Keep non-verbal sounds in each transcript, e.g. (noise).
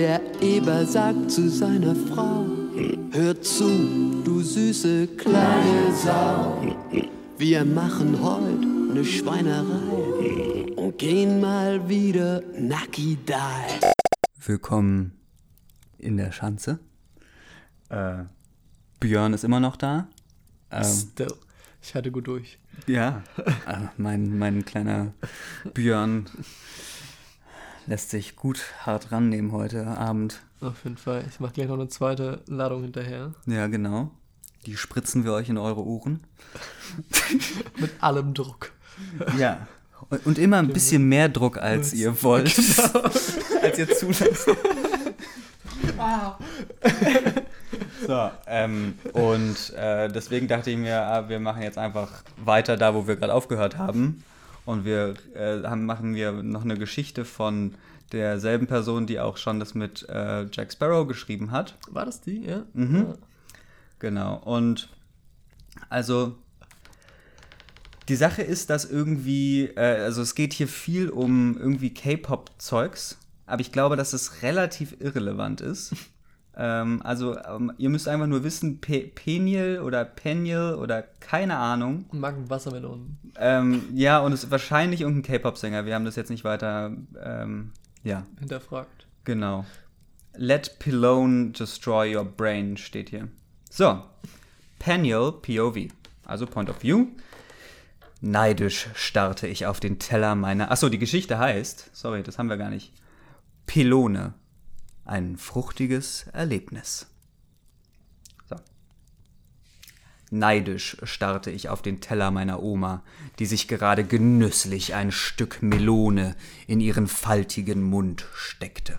Der Eber sagt zu seiner Frau, hör zu, du süße kleine Sau. Wir machen heute ne Schweinerei und gehen mal wieder Nucky Die. Willkommen in der Schanze. Äh, Björn ist immer noch da. Ähm, Still. Ich hatte gut durch. ja, äh, mein, mein kleiner Björn lässt sich gut hart rannehmen heute Abend. Auf jeden Fall. Ich mache gleich noch eine zweite Ladung hinterher. Ja, genau. Die spritzen wir euch in eure Ohren. (laughs) Mit allem Druck. Ja. Und, immer ein bisschen mehr Druck, als ihr wollt. (laughs) als ihr zulasst. So, ähm, und äh, deswegen dachte ich mir, ah, wir machen jetzt einfach weiter da, wo wir gerade aufgehört haben. Und wir äh, haben, machen wir noch eine Geschichte von derselben Person, die auch schon das mit äh, Jack Sparrow geschrieben hat. War das die? Ja. Mhm. Genau. Und also die Sache ist, dass irgendwie, äh, also es geht hier viel um irgendwie K-Pop-Zeugs, aber ich glaube, dass es relativ irrelevant ist. (laughs) ähm, also ähm, ihr müsst einfach nur wissen, Pe Peniel oder Peniel oder keine Ahnung. Mag Wassermelonen. Ähm, ja, und es ist wahrscheinlich irgendein K-Pop-Sänger. Wir haben das jetzt nicht weiter, ähm, ja, Hinterfragt. Genau. Let Pylone destroy your brain steht hier. So. Peniel POV, also Point of View. Neidisch starrte ich auf den Teller meiner. Achso, die Geschichte heißt, sorry, das haben wir gar nicht. Pylone. Ein fruchtiges Erlebnis. So. Neidisch starrte ich auf den Teller meiner Oma, die sich gerade genüsslich ein Stück Melone in ihren faltigen Mund steckte.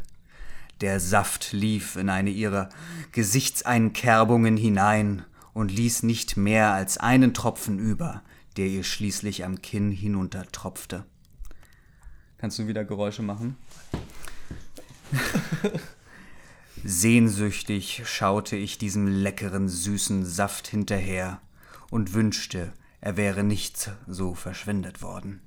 Der Saft lief in eine ihrer Gesichtseinkerbungen hinein und ließ nicht mehr als einen Tropfen über, der ihr schließlich am Kinn hinuntertropfte. Kannst du wieder Geräusche machen? (laughs) Sehnsüchtig schaute ich diesem leckeren, süßen Saft hinterher und wünschte, er wäre nicht so verschwendet worden.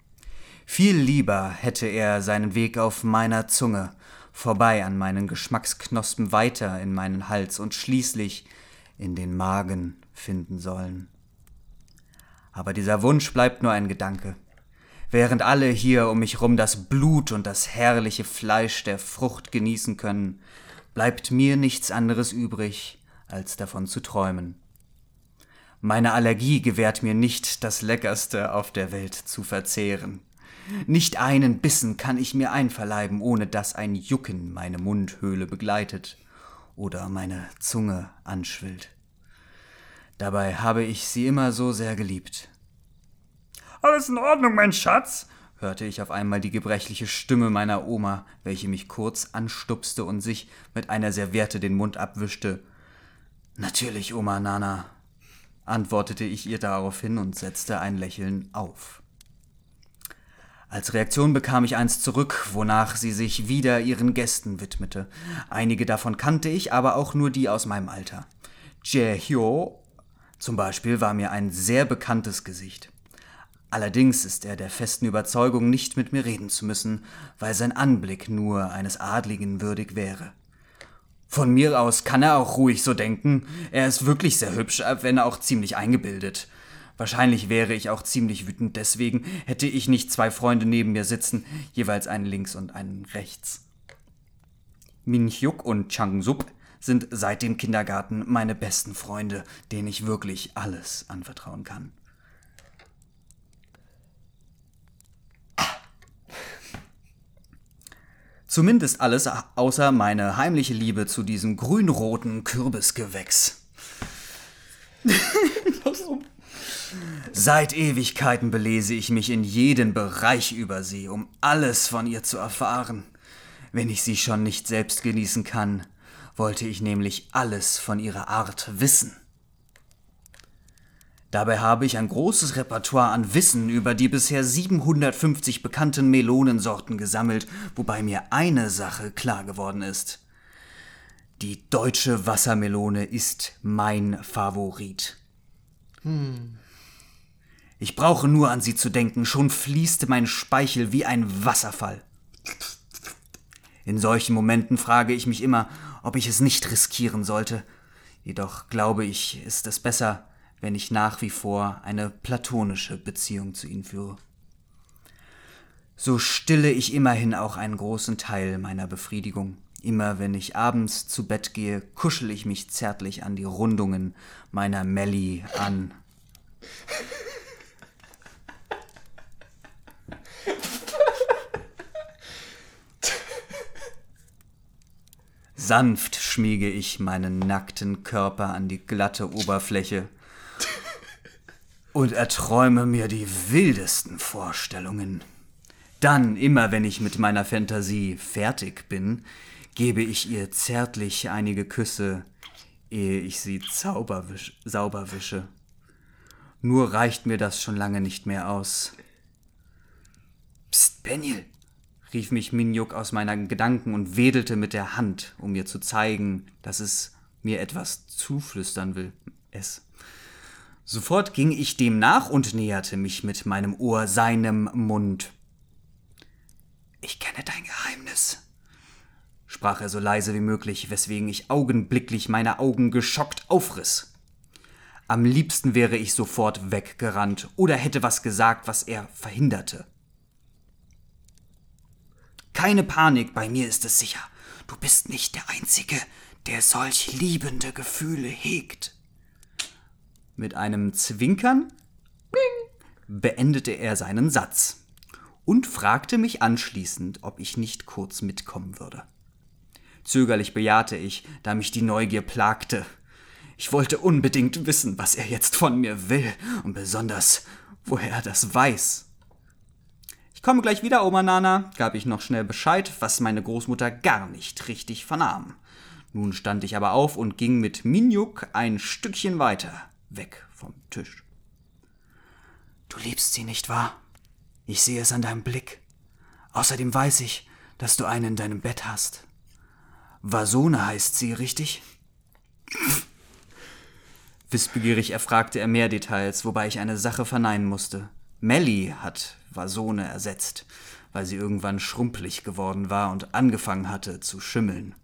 Viel lieber hätte er seinen Weg auf meiner Zunge, vorbei an meinen Geschmacksknospen weiter in meinen Hals und schließlich in den Magen finden sollen. Aber dieser Wunsch bleibt nur ein Gedanke. Während alle hier um mich rum das Blut und das herrliche Fleisch der Frucht genießen können, bleibt mir nichts anderes übrig, als davon zu träumen. Meine Allergie gewährt mir nicht, das Leckerste auf der Welt zu verzehren. Nicht einen Bissen kann ich mir einverleiben, ohne dass ein Jucken meine Mundhöhle begleitet oder meine Zunge anschwillt. Dabei habe ich sie immer so sehr geliebt. Alles in Ordnung, mein Schatz, hörte ich auf einmal die gebrechliche Stimme meiner Oma, welche mich kurz anstupste und sich mit einer Serviette den Mund abwischte. Natürlich, Oma Nana, antwortete ich ihr daraufhin und setzte ein Lächeln auf. Als Reaktion bekam ich eins zurück, wonach sie sich wieder ihren Gästen widmete. Einige davon kannte ich, aber auch nur die aus meinem Alter. Jae Hyo zum Beispiel war mir ein sehr bekanntes Gesicht. Allerdings ist er der festen Überzeugung, nicht mit mir reden zu müssen, weil sein Anblick nur eines Adligen würdig wäre. Von mir aus kann er auch ruhig so denken, er ist wirklich sehr hübsch, wenn auch ziemlich eingebildet. Wahrscheinlich wäre ich auch ziemlich wütend, deswegen hätte ich nicht zwei Freunde neben mir sitzen, jeweils einen links und einen rechts. Min Hyuk und Chang Sub sind seit dem Kindergarten meine besten Freunde, denen ich wirklich alles anvertrauen kann. Zumindest alles außer meine heimliche Liebe zu diesem grünroten Kürbisgewächs. (laughs) Seit Ewigkeiten belese ich mich in jeden Bereich über sie, um alles von ihr zu erfahren. Wenn ich sie schon nicht selbst genießen kann, wollte ich nämlich alles von ihrer Art wissen. Dabei habe ich ein großes Repertoire an Wissen über die bisher 750 bekannten Melonensorten gesammelt, wobei mir eine Sache klar geworden ist. Die deutsche Wassermelone ist mein Favorit. Ich brauche nur an sie zu denken, schon fließt mein Speichel wie ein Wasserfall. In solchen Momenten frage ich mich immer, ob ich es nicht riskieren sollte. Jedoch glaube ich, ist es besser, wenn ich nach wie vor eine platonische Beziehung zu ihnen führe. So stille ich immerhin auch einen großen Teil meiner Befriedigung. Immer wenn ich abends zu Bett gehe, kuschel ich mich zärtlich an die Rundungen meiner Melli an. Sanft schmiege ich meinen nackten Körper an die glatte Oberfläche und erträume mir die wildesten Vorstellungen. Dann, immer wenn ich mit meiner Fantasie fertig bin, gebe ich ihr zärtlich einige Küsse, ehe ich sie zauberwisch, sauber wische. Nur reicht mir das schon lange nicht mehr aus. Psst, Benil, rief mich Minjuk aus meinen Gedanken und wedelte mit der Hand, um mir zu zeigen, dass es mir etwas zuflüstern will. Es. Sofort ging ich dem nach und näherte mich mit meinem Ohr seinem Mund. Ich kenne dein Geheimnis, sprach er so leise wie möglich, weswegen ich augenblicklich meine Augen geschockt aufriss. Am liebsten wäre ich sofort weggerannt oder hätte was gesagt, was er verhinderte. Keine Panik, bei mir ist es sicher. Du bist nicht der Einzige, der solch liebende Gefühle hegt. Mit einem Zwinkern beendete er seinen Satz und fragte mich anschließend, ob ich nicht kurz mitkommen würde. Zögerlich bejahte ich, da mich die Neugier plagte. Ich wollte unbedingt wissen, was er jetzt von mir will und besonders, woher er das weiß komme gleich wieder, Oma Nana, gab ich noch schnell Bescheid, was meine Großmutter gar nicht richtig vernahm. Nun stand ich aber auf und ging mit Minjuk ein Stückchen weiter, weg vom Tisch. Du liebst sie, nicht wahr? Ich sehe es an deinem Blick. Außerdem weiß ich, dass du einen in deinem Bett hast. Vasone heißt sie, richtig? Wissbegierig erfragte er mehr Details, wobei ich eine Sache verneinen musste. Melly hat Vasone ersetzt, weil sie irgendwann schrumpelig geworden war und angefangen hatte zu schimmeln.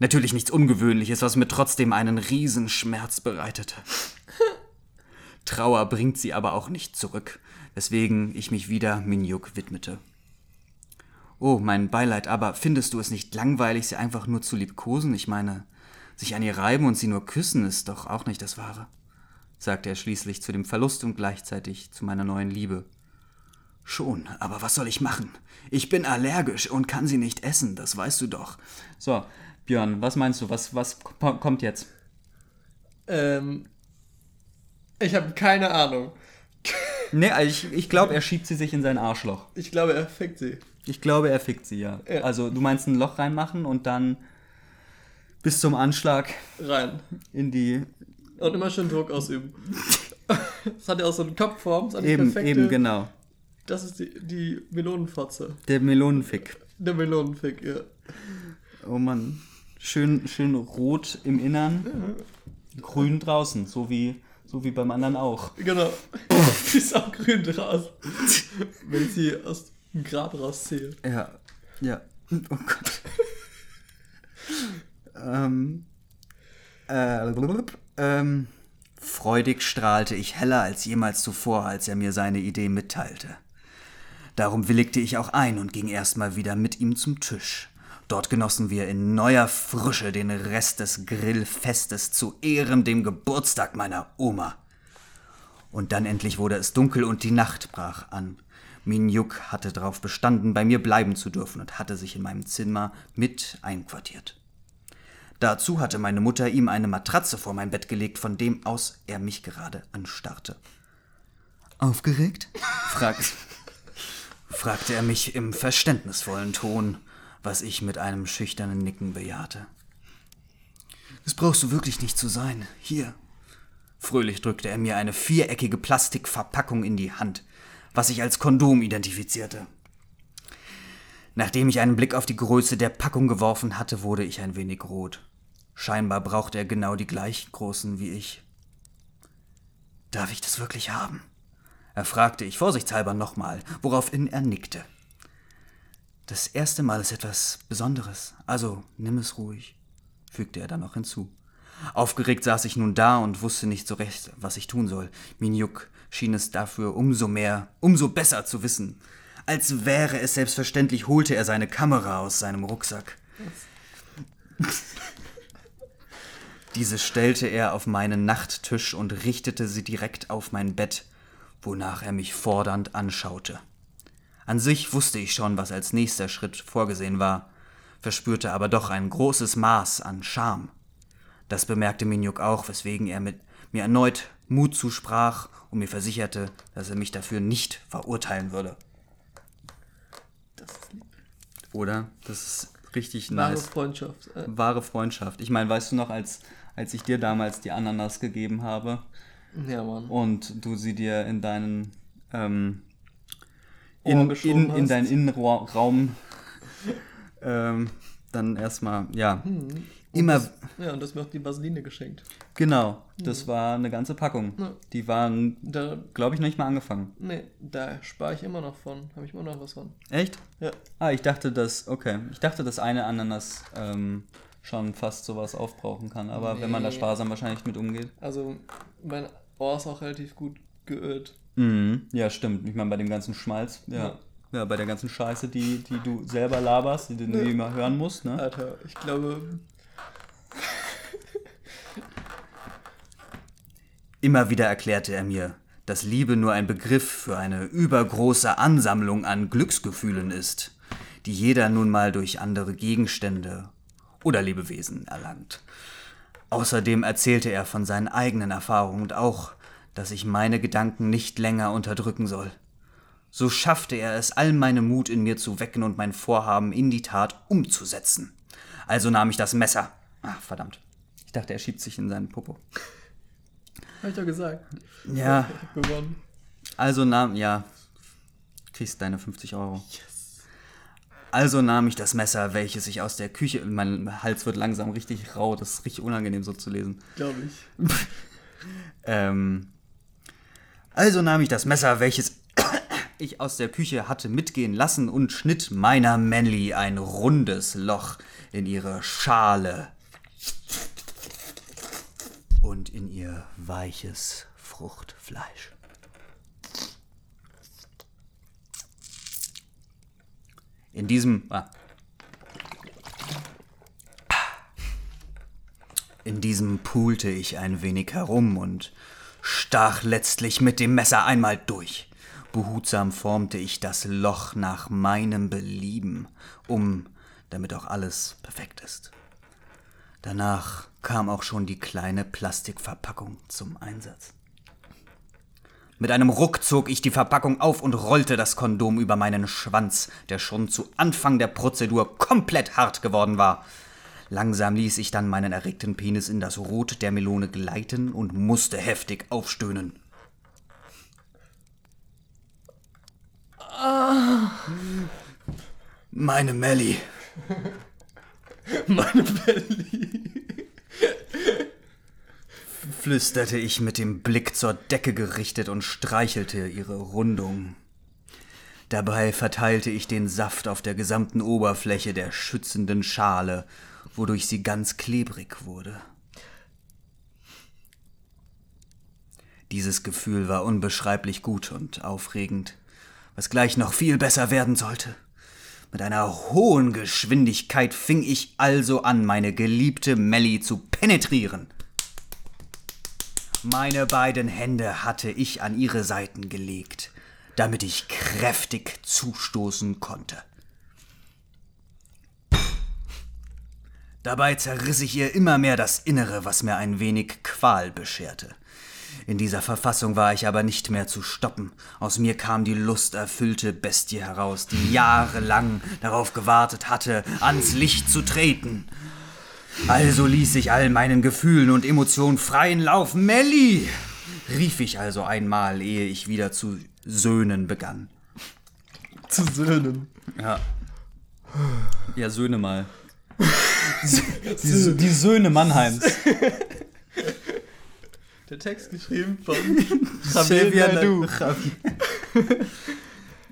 Natürlich nichts Ungewöhnliches, was mir trotzdem einen Riesenschmerz bereitete. (laughs) Trauer bringt sie aber auch nicht zurück, weswegen ich mich wieder Minjuk widmete. Oh, mein Beileid, aber findest du es nicht langweilig, sie einfach nur zu liebkosen? Ich meine, sich an ihr reiben und sie nur küssen ist doch auch nicht das Wahre sagte er schließlich zu dem Verlust und gleichzeitig zu meiner neuen Liebe. Schon, aber was soll ich machen? Ich bin allergisch und kann sie nicht essen, das weißt du doch. So, Björn, was meinst du? Was, was kommt jetzt? Ähm, ich habe keine Ahnung. (laughs) nee, also ich, ich glaube, er schiebt sie sich in sein Arschloch. Ich glaube, er fickt sie. Ich glaube, er fickt sie, ja. ja. Also, du meinst ein Loch reinmachen und dann bis zum Anschlag rein in die und immer schön Druck ausüben. (laughs) Das hat ja auch so eine Kopfform. Das eben, perfekte, eben, genau. Das ist die, die Melonenfotze. Der Melonenfick. Der Melonenfick, ja. Oh Mann. Schön, schön rot im Innern, ja. grün draußen, so wie, so wie beim anderen auch. Genau. (laughs) Die ist auch grün draußen. Wenn ich sie aus dem Grab rausziehe. Ja. Ja. Oh Gott. ähm. Äh, ähm, freudig strahlte ich heller als jemals zuvor, als er mir seine Idee mitteilte. Darum willigte ich auch ein und ging erstmal wieder mit ihm zum Tisch. Dort genossen wir in neuer Frische den Rest des Grillfestes zu Ehren dem Geburtstag meiner Oma. Und dann endlich wurde es dunkel und die Nacht brach an. Minjuk hatte darauf bestanden, bei mir bleiben zu dürfen und hatte sich in meinem Zimmer mit einquartiert. Dazu hatte meine Mutter ihm eine Matratze vor mein Bett gelegt, von dem aus er mich gerade anstarrte. Aufgeregt? Fragt, fragte er mich im verständnisvollen Ton, was ich mit einem schüchternen Nicken bejahte. Das brauchst du wirklich nicht zu sein. Hier. Fröhlich drückte er mir eine viereckige Plastikverpackung in die Hand, was ich als Kondom identifizierte. Nachdem ich einen Blick auf die Größe der Packung geworfen hatte, wurde ich ein wenig rot. Scheinbar braucht er genau die gleichen großen wie ich. Darf ich das wirklich haben? Er fragte ich vorsichtshalber nochmal, woraufhin er nickte. Das erste Mal ist etwas Besonderes, also nimm es ruhig, fügte er dann noch hinzu. Aufgeregt saß ich nun da und wusste nicht so recht, was ich tun soll. Minjuk schien es dafür umso mehr, umso besser zu wissen. Als wäre es selbstverständlich, holte er seine Kamera aus seinem Rucksack. (laughs) Diese stellte er auf meinen Nachttisch und richtete sie direkt auf mein Bett, wonach er mich fordernd anschaute. An sich wusste ich schon, was als nächster Schritt vorgesehen war, verspürte aber doch ein großes Maß an Scham. Das bemerkte Minjuk auch, weswegen er mit mir erneut Mut zusprach und mir versicherte, dass er mich dafür nicht verurteilen würde. Das ist lieb. Oder? Das ist richtig Wahre nice. Freundschaft. Äh, Wahre Freundschaft. Ich meine, weißt du noch, als, als ich dir damals die Ananas gegeben habe ja, Mann. und du sie dir in deinen ähm, in, in, in deinen Innenraum ähm, dann erstmal, ja, immer, Ja, und das mir auch die Vaseline geschenkt. genau, das war eine ganze Packung. Ja. Die waren, glaube ich, noch nicht mal angefangen. nee, da spare ich immer noch von. Habe ich immer noch was von. Echt? Ja. Ah, ich dachte, dass, okay, ich dachte, dass eine Ananas ähm, schon fast sowas aufbrauchen kann, aber wenn man da Nee. sparsam wahrscheinlich mit umgeht. Also, mein Ohr ist auch relativ gut geölt. Mhm. Ja, stimmt. Ich meine, bei dem ganzen Schmalz, ja. Ja. Ja, bei der ganzen Scheiße, die, die du selber laberst, die du Ja. nie immer hören musst, ne? Alter, ich glaube, Immer wieder erklärte er mir, dass Liebe nur ein Begriff für eine übergroße Ansammlung an Glücksgefühlen ist, die jeder nun mal durch andere Gegenstände oder Lebewesen erlangt. Außerdem erzählte er von seinen eigenen Erfahrungen und auch, dass ich meine Gedanken nicht länger unterdrücken soll. So schaffte er es, all meine Mut in mir zu wecken und mein Vorhaben in die Tat umzusetzen. Also nahm ich das Messer. Ach, verdammt. Ich dachte, er schiebt sich in seinen Popo. habe ich doch gesagt. Ja, Ich habe gewonnen. also nahm, ja, kriegst deine 50 Euro. Also nahm ich das Messer, welches ich aus der Küche, mein Hals wird langsam richtig rau, das ist richtig unangenehm so zu lesen. Glaube ich. (laughs) Ähm, also nahm ich das Messer, welches (coughs) ich aus der Küche hatte mitgehen lassen und schnitt meiner Manly ein rundes Loch in ihre Schale und in ihr weiches Fruchtfleisch. In diesem. Ah. In diesem pulte ich ein wenig herum und stach letztlich mit dem Messer einmal durch. Behutsam formte ich das Loch nach meinem Belieben, um, damit auch alles perfekt ist. Danach kam auch schon die kleine Plastikverpackung zum Einsatz. Mit einem Ruck zog ich die Verpackung auf und rollte das Kondom über meinen Schwanz, der schon zu Anfang der Prozedur komplett hart geworden war. Langsam ließ ich dann meinen erregten Penis in das Rot der Melone gleiten und musste heftig aufstöhnen. Meine Melli. (laughs) Meine Belly. flüsterte ich mit dem Blick zur Decke gerichtet und streichelte ihre Rundung. Dabei verteilte ich den Saft auf der gesamten Oberfläche der schützenden Schale, wodurch sie ganz klebrig wurde. Dieses Gefühl war unbeschreiblich gut und aufregend, was gleich noch viel besser werden sollte. Mit einer hohen Geschwindigkeit fing ich also an, meine geliebte Melly zu penetrieren. Meine beiden Hände hatte ich an ihre Seiten gelegt, damit ich kräftig zustoßen konnte. Dabei zerriss ich ihr immer mehr das Innere, was mir ein wenig Qual bescherte. In dieser Verfassung war ich aber nicht mehr zu stoppen. Aus mir kam die lusterfüllte Bestie heraus, die jahrelang darauf gewartet hatte, ans Licht zu treten. Also ließ ich all meinen Gefühlen und Emotionen freien Lauf. Melli! rief ich also einmal, ehe ich wieder zu söhnen begann. Zu Söhnen. Ja. Ja, Söhne mal. (laughs) (laughs) Die, die Söhne Mannheims. (laughs) Der Text geschrieben von Xavier Javier. Javier. (laughs)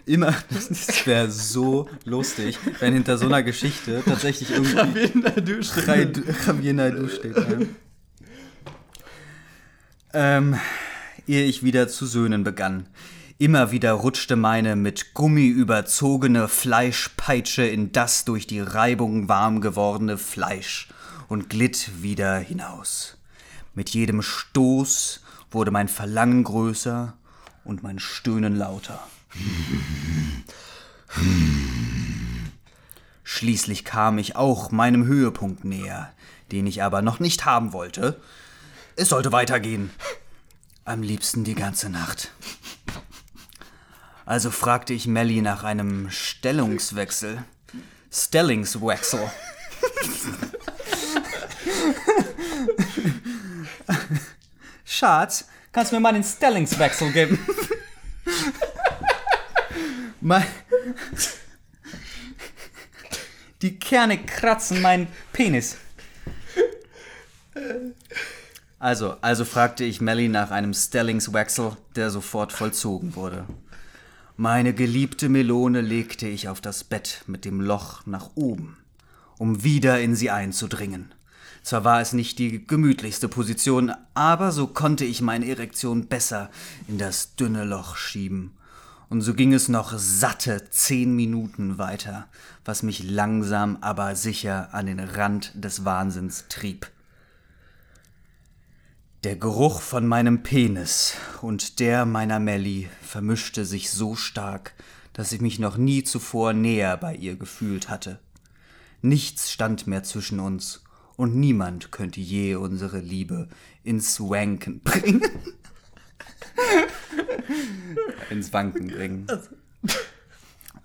immer, das wäre so lustig, wenn hinter so einer Geschichte tatsächlich irgendwie Javier Naidu steht. Ja. Ähm, ehe ich wieder zu söhnen begann. Immer wieder rutschte meine mit Gummi überzogene Fleischpeitsche in das durch die Reibung warm gewordene Fleisch und glitt wieder hinaus. Mit jedem Stoß wurde mein Verlangen größer und mein Stöhnen lauter. Schließlich kam ich auch meinem Höhepunkt näher, den ich aber noch nicht haben wollte. Es sollte weitergehen. Am liebsten die ganze Nacht. Also fragte ich Melly nach einem Stellungswechsel. Stellingswechsel. Schatz, kannst du mir mal den Stellingswechsel geben? Die Kerne kratzen meinen Penis. Also, also fragte ich Melly nach einem Stellingswechsel, der sofort vollzogen wurde. Meine geliebte Melone legte ich auf das Bett mit dem Loch nach oben, um wieder in sie einzudringen. Zwar war es nicht die gemütlichste Position, aber so konnte ich meine Erektion besser in das dünne Loch schieben. Und so ging es noch satte zehn Minuten weiter, was mich langsam aber sicher an den Rand des Wahnsinns trieb. Der Geruch von meinem Penis und der meiner Melly vermischte sich so stark, dass ich mich noch nie zuvor näher bei ihr gefühlt hatte. Nichts stand mehr zwischen uns, und niemand könnte je unsere Liebe ins Wanken bringen. ins Wanken bringen. (laughs)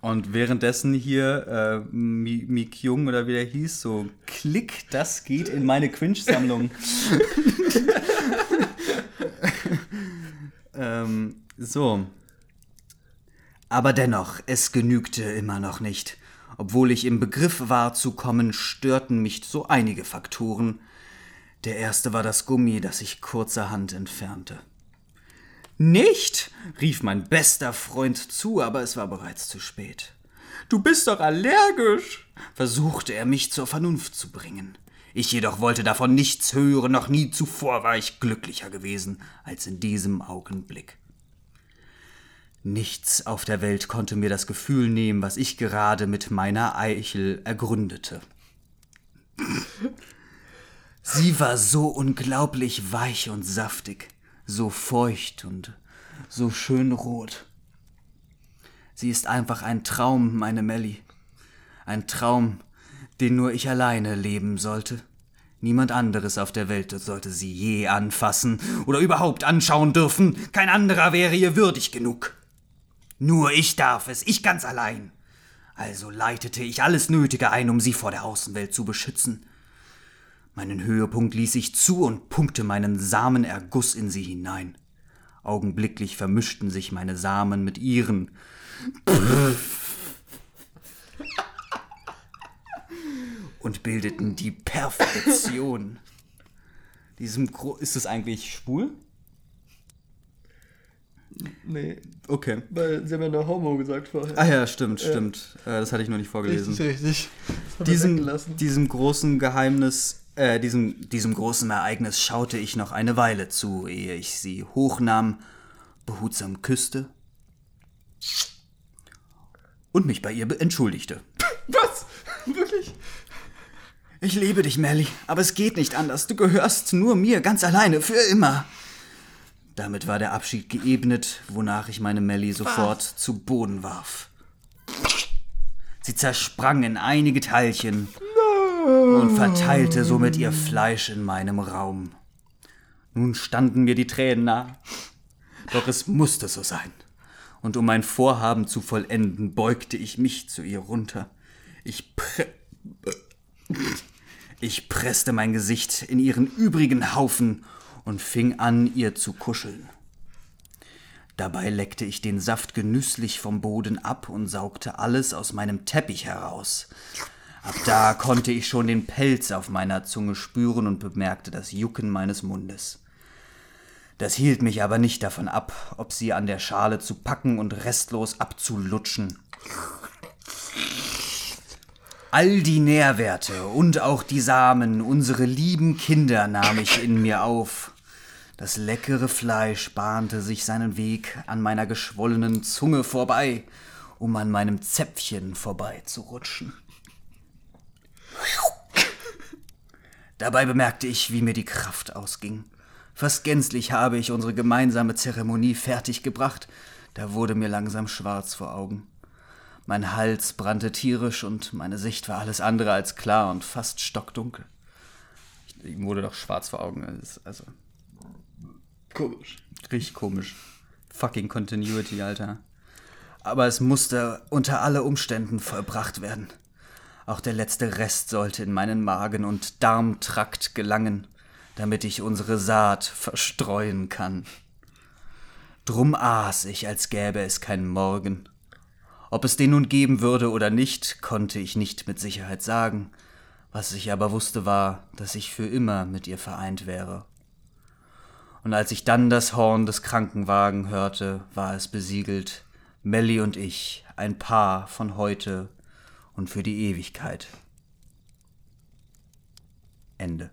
Und währenddessen hier äh, Mik Jung oder wie der hieß, so klick, das geht in meine Quinch-Sammlung. (laughs) ähm, so. Aber dennoch, es genügte immer noch nicht. Obwohl ich im Begriff war zu kommen, störten mich so einige Faktoren. Der erste war das Gummi, das ich kurzerhand entfernte. Nicht, rief mein bester Freund zu, aber es war bereits zu spät. Du bist doch allergisch, versuchte er mich zur Vernunft zu bringen. Ich jedoch wollte davon nichts hören, noch nie zuvor war ich glücklicher gewesen als in diesem Augenblick. Nichts auf der Welt konnte mir das Gefühl nehmen, was ich gerade mit meiner Eichel ergründete. Sie war so unglaublich weich und saftig, so feucht und so schön rot. Sie ist einfach ein Traum, meine Melly. Ein Traum, den nur ich alleine leben sollte. Niemand anderes auf der Welt sollte sie je anfassen oder überhaupt anschauen dürfen. Kein anderer wäre ihr würdig genug. Nur ich darf es, ich ganz allein. Also leitete ich alles Nötige ein, um sie vor der Außenwelt zu beschützen. Meinen Höhepunkt ließ ich zu und pumpte meinen Samenerguss in sie hinein. Augenblicklich vermischten sich meine Samen mit ihren. und bildeten die Perfektion. Diesem Gro ist es eigentlich schwul? Nee, Okay. weil sie haben ja noch Homo gesagt vorher. Ah ja, stimmt, stimmt. Äh, das hatte ich noch nicht vorgelesen. Richtig, richtig. Diesem, diesem großen Geheimnis, äh, diesem, diesem großen Ereignis schaute ich noch eine Weile zu, ehe ich sie hochnahm, behutsam küsste und mich bei ihr entschuldigte. Was? Wirklich? Ich liebe dich, Melly, aber es geht nicht anders. Du gehörst nur mir, ganz alleine, für immer. Damit war der Abschied geebnet, wonach ich meine Melly sofort zu Boden warf. Sie zersprang in einige Teilchen und verteilte somit ihr Fleisch in meinem Raum. Nun standen mir die Tränen nahe. Doch es musste so sein. Und um mein Vorhaben zu vollenden, beugte ich mich zu ihr runter. Ich pre ich presste mein Gesicht in ihren übrigen Haufen und fing an, ihr zu kuscheln. Dabei leckte ich den Saft genüsslich vom Boden ab und saugte alles aus meinem Teppich heraus. Ab da konnte ich schon den Pelz auf meiner Zunge spüren und bemerkte das Jucken meines Mundes. Das hielt mich aber nicht davon ab, ob sie an der Schale zu packen und restlos abzulutschen. All die Nährwerte und auch die Samen, unsere lieben Kinder, nahm ich in mir auf. Das leckere Fleisch bahnte sich seinen Weg an meiner geschwollenen Zunge vorbei, um an meinem Zäpfchen vorbeizurutschen. Dabei bemerkte ich, wie mir die Kraft ausging. Fast gänzlich habe ich unsere gemeinsame Zeremonie fertiggebracht, da wurde mir langsam schwarz vor Augen. Mein Hals brannte tierisch und meine Sicht war alles andere als klar und fast stockdunkel. Ich, ihm wurde doch schwarz vor Augen. Also, Komisch. richtig komisch. Fucking Continuity, Alter. Aber es musste unter alle Umständen vollbracht werden. Auch der letzte Rest sollte in meinen Magen- und Darmtrakt gelangen, damit ich unsere Saat verstreuen kann. Drum aß ich, als gäbe es keinen Morgen. Ob es den nun geben würde oder nicht, konnte ich nicht mit Sicherheit sagen. Was ich aber wusste war, dass ich für immer mit ihr vereint wäre. Und als ich dann das Horn des Krankenwagen hörte, war es besiegelt. Melly und ich, ein Paar von heute und für die Ewigkeit. Ende.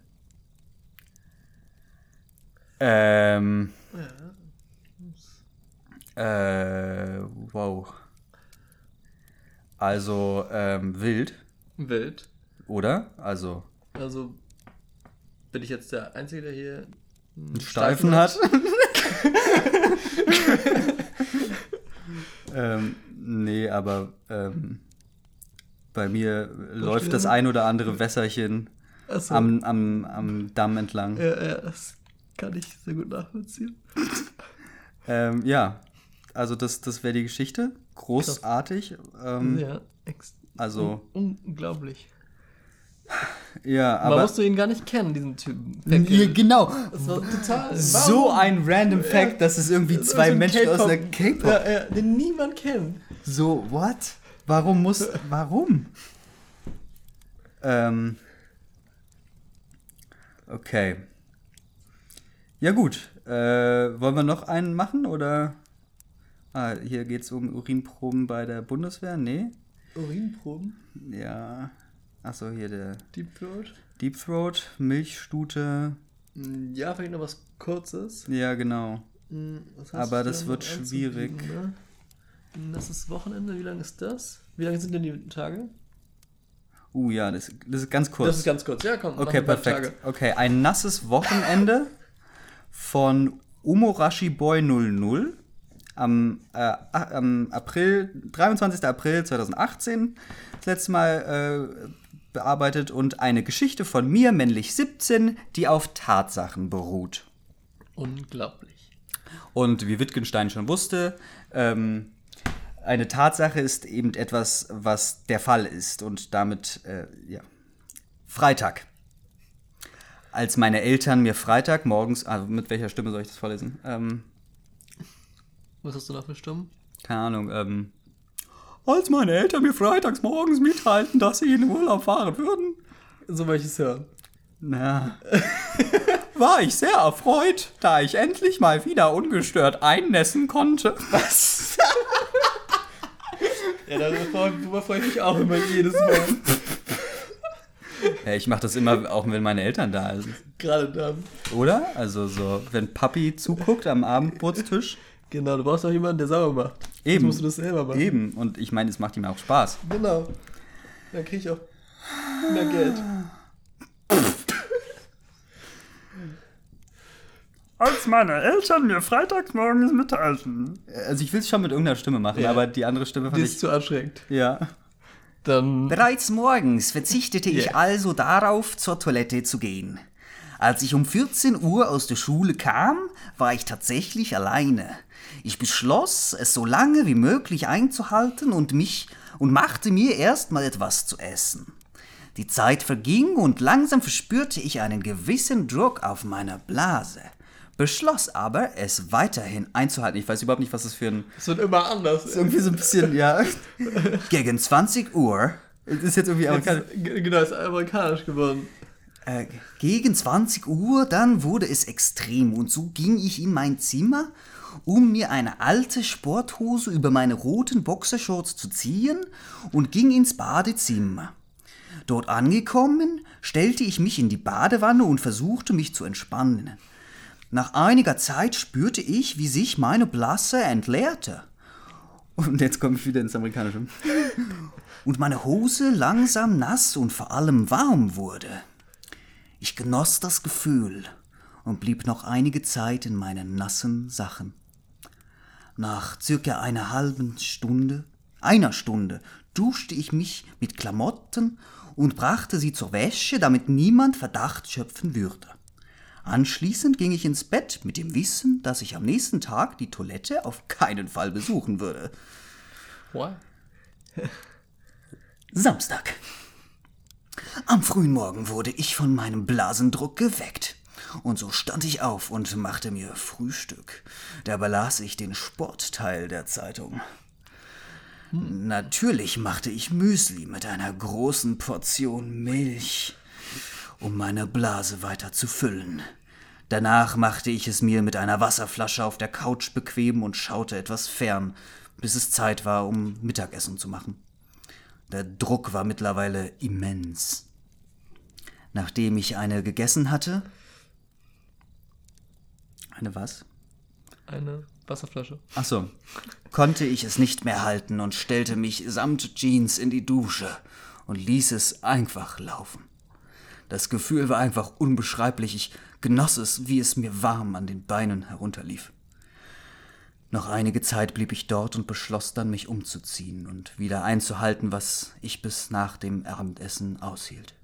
Ähm. Äh, wow. Also, ähm, wild, Wild. oder? Also, Also bin ich jetzt der Einzige, der hier einen Steifen hat. (laughs) (laughs) ähm, nee, aber ähm, bei mir läuft das ein oder andere Wässerchen Achso. am, am, am Damm entlang. Ja, ja, das kann ich sehr gut nachvollziehen. Ähm, ja, also das, das wäre die Geschichte. Großartig. Ähm, ja, Also, un unglaublich. ja, Aber aber. musst du ihn gar nicht kennen, diesen Typen. Ja, genau. Das war total. So warum? ein random Fact, dass es irgendwie Das zwei so Menschen aus der K-Pop-. Ja, ja, den niemand kennt. So, what? Warum muss. Warum? Ähm. Okay. Ja, gut. Äh, wollen wir noch einen machen oder. Ah, hier geht's um Urinproben bei der Bundeswehr? Nee. Urinproben, Ja. Achso, hier der Deep Throat. Deep Throat, Milchstute. Mm, Ja, vielleicht noch was Kurzes. Ja, genau. Was Aber du das da wird schwierig. ne? Das ist Wochenende, wie lange ist das? Wie lange sind denn die Tage? Uh, ja, das, das ist ganz kurz. Das ist ganz kurz. Ja, komm. Okay, perfekt. Okay, ein nasses Wochenende von Umorashi Boy 00 am, äh, am April, 23. April 2018 das letzte Mal äh, bearbeitet und eine Geschichte von mir, männlich 17, die auf Tatsachen beruht. Unglaublich. Und wie Wittgenstein schon wusste, ähm, eine Tatsache ist eben etwas, was der Fall ist. Und damit, äh, ja. Freitag. Als meine Eltern mir Freitag morgens, also mit welcher Stimme soll ich das vorlesen? Ähm, Was hast du noch für Stimmen? keine Ahnung, ähm. Als meine Eltern mir freitags morgens mitteilten, dass sie in den Urlaub fahren würden, So möchte ich es hören. na, (laughs) war ich sehr erfreut, da ich endlich mal wieder ungestört einnässen konnte. Was? (laughs) Ja, darüber freue ich mich auch immer jedes Mal. Ja, ich mache das immer, auch wenn meine Eltern da sind. Gerade dann. Oder? Also so, wenn Papi zuguckt am Abendbrotstisch. Genau, du brauchst auch jemanden, der sauber macht. Eben. Jetzt musst du das selber machen. Eben. Und ich meine, es macht ihm auch Spaß. Genau. Dann krieg ich auch mehr Geld. Als meine Eltern mir freitags morgens mitteilten. Also ich will es schon mit irgendeiner Stimme machen, Ja. aber die andere Stimme Die fand ist ich. zu anstrengend. Ja. Dann. Bereits morgens verzichtete ich Yeah. also darauf, zur Toilette zu gehen. Als ich um 14 Uhr aus der Schule kam, war ich tatsächlich alleine. Ich beschloss, es so lange wie möglich einzuhalten und mich und machte mir erstmal etwas zu essen. Die Zeit verging und langsam verspürte ich einen gewissen Druck auf meiner Blase. Beschloss aber, es weiterhin einzuhalten. Ich weiß überhaupt nicht, was das für ein Es wird immer anders. irgendwie so ein bisschen, ja. (laughs) Gegen 20 Uhr. Ist jetzt irgendwie amerikanisch. genau, ist amerikanisch geworden. Äh, gegen 20 Uhr, dann wurde es extrem und so ging ich in mein Zimmer, um mir eine alte Sporthose über meine roten Boxershorts zu ziehen und ging ins Badezimmer. Dort angekommen, stellte ich mich in die Badewanne und versuchte mich zu entspannen. Nach einiger Zeit spürte ich, wie sich meine Blase entleerte. Und jetzt komme ich wieder ins Amerikanische. Und meine Hose langsam nass und vor allem warm wurde. Ich genoss das Gefühl und blieb noch einige Zeit in meinen nassen Sachen. Nach circa einer halben Stunde, einer Stunde, duschte ich mich mit Klamotten und brachte sie zur Wäsche, damit niemand Verdacht schöpfen würde. Anschließend ging ich ins Bett mit dem Wissen, dass ich am nächsten Tag die Toilette auf keinen Fall besuchen würde. What? (laughs) Samstag. Am frühen Morgen wurde ich von meinem Blasendruck geweckt. Und so stand ich auf und machte mir Frühstück. Dabei las ich den Sportteil der Zeitung. Natürlich machte ich Müsli mit einer großen Portion Milch, um meine Blase weiter zu füllen. Danach machte ich es mir mit einer Wasserflasche auf der Couch bequem und schaute etwas fern, bis es Zeit war, um Mittagessen zu machen. Der Druck war mittlerweile immens. Nachdem ich eine gegessen hatte. Eine was? Eine Wasserflasche. Ach so. Konnte ich es nicht mehr halten und stellte mich samt Jeans in die Dusche und ließ es einfach laufen. Das Gefühl war einfach unbeschreiblich. Ich genoss es, wie es mir warm an den Beinen herunterlief. Noch einige Zeit blieb ich dort und beschloss dann, mich umzuziehen und wieder einzuhalten, was ich bis nach dem Abendessen aushielt.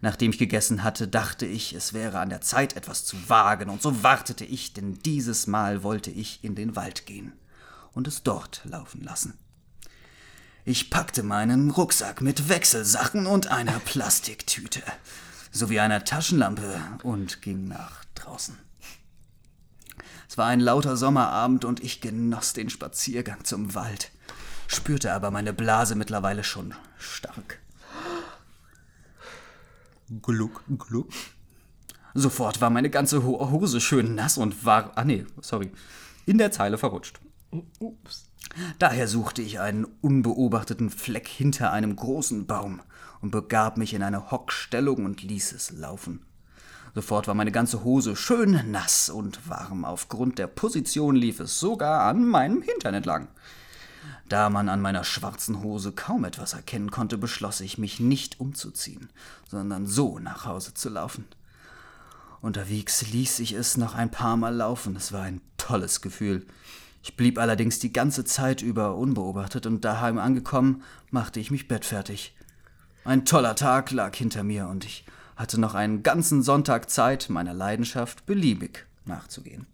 Nachdem ich gegessen hatte, dachte ich, es wäre an der Zeit, etwas zu wagen, und so wartete ich, denn dieses Mal wollte ich in den Wald gehen und es dort laufen lassen. Ich packte meinen Rucksack mit Wechselsachen und einer Plastiktüte sowie einer Taschenlampe und ging nach draußen. Es war ein lauter Sommerabend und ich genoss den Spaziergang zum Wald, spürte aber meine Blase mittlerweile schon stark. Gluck, gluck. Sofort war meine ganze Ho Hose schön nass und war, ah nee, sorry, in der Zeile verrutscht. Ups. Daher suchte ich einen unbeobachteten Fleck hinter einem großen Baum und begab mich in eine Hockstellung und ließ es laufen. Sofort war meine ganze Hose schön nass und warm. Aufgrund der Position lief es sogar an meinem Hintern entlang. Da man an meiner schwarzen Hose kaum etwas erkennen konnte, beschloss ich, mich nicht umzuziehen, sondern so nach Hause zu laufen. Unterwegs ließ ich es noch ein paar Mal laufen. Es war ein tolles Gefühl. Ich blieb allerdings die ganze Zeit über unbeobachtet und daheim angekommen, machte ich mich bettfertig. Ein toller Tag lag hinter mir und ich hatte noch einen ganzen Sonntag Zeit, meiner Leidenschaft beliebig nachzugehen.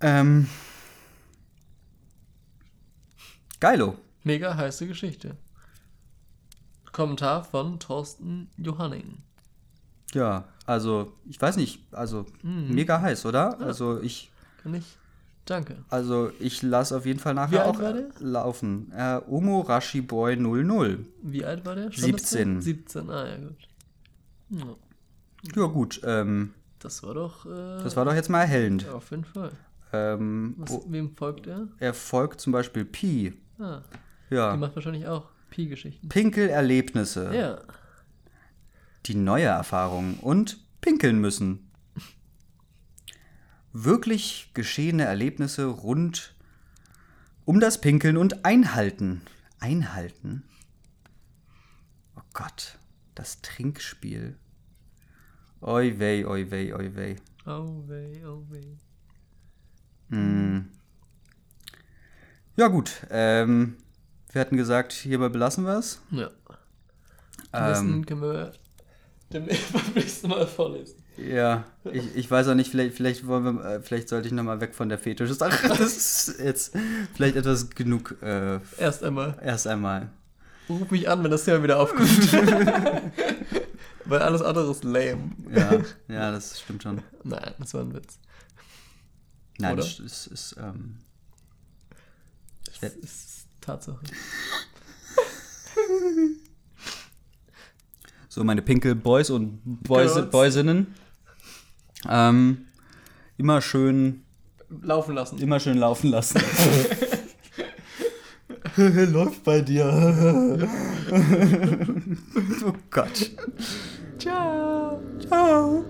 Ähm. Geilo. Mega heiße Geschichte. Kommentar von Thorsten Johanning. Ja, also, ich weiß nicht, also mega heiß, oder? Also ich, Kann ich? Danke. also ich lasse auf jeden Fall nachher Wie alt auch war der? laufen. Äh, Omo Rashi Boy 00. Wie alt war der? 17. 17, ah ja gut. Ja, Ja gut, ähm, das war doch. Äh, das war doch jetzt mal erhellend. Auf jeden Fall. Ähm, Was, Wem folgt er? er folgt zum Beispiel Pi. Ah, Ja. die macht wahrscheinlich auch Pi-Geschichten. Pinkelerlebnisse. Ja. Die neue Erfahrung und pinkeln müssen. Wirklich geschehene Erlebnisse rund um das Pinkeln und Einhalten. Einhalten? Oh Gott, das Trinkspiel. Oi wei, oi wei, oi wei. Oh weh, oh weh. Ja gut, ähm, wir hatten gesagt, hierbei belassen wir es. Ja. Ähm. Wissen können wir dem beim nächsten Mal vorlesen. Ja, ich, ich weiß auch nicht, vielleicht, vielleicht wollen wir, äh, vielleicht sollte ich nochmal weg von der Fetisch-Sache. Das (laughs) ist jetzt vielleicht etwas genug äh, Erst einmal. erst einmal. Ruf mich an, wenn das Thema wieder aufkommt. (laughs) Weil alles andere ist lame. Ja, ja, das stimmt schon. Nein, das war ein Witz. Nein, Oder? es ist, ist ähm, Das ist Tatsache. So meine Pinkel-Boys und Boys, Girls. Boysinnen. Ähm, immer schön, Laufen lassen. immer schön laufen lassen. (laughs) Läuft bei dir. (laughs) oh Gott. Ciao. Ciao.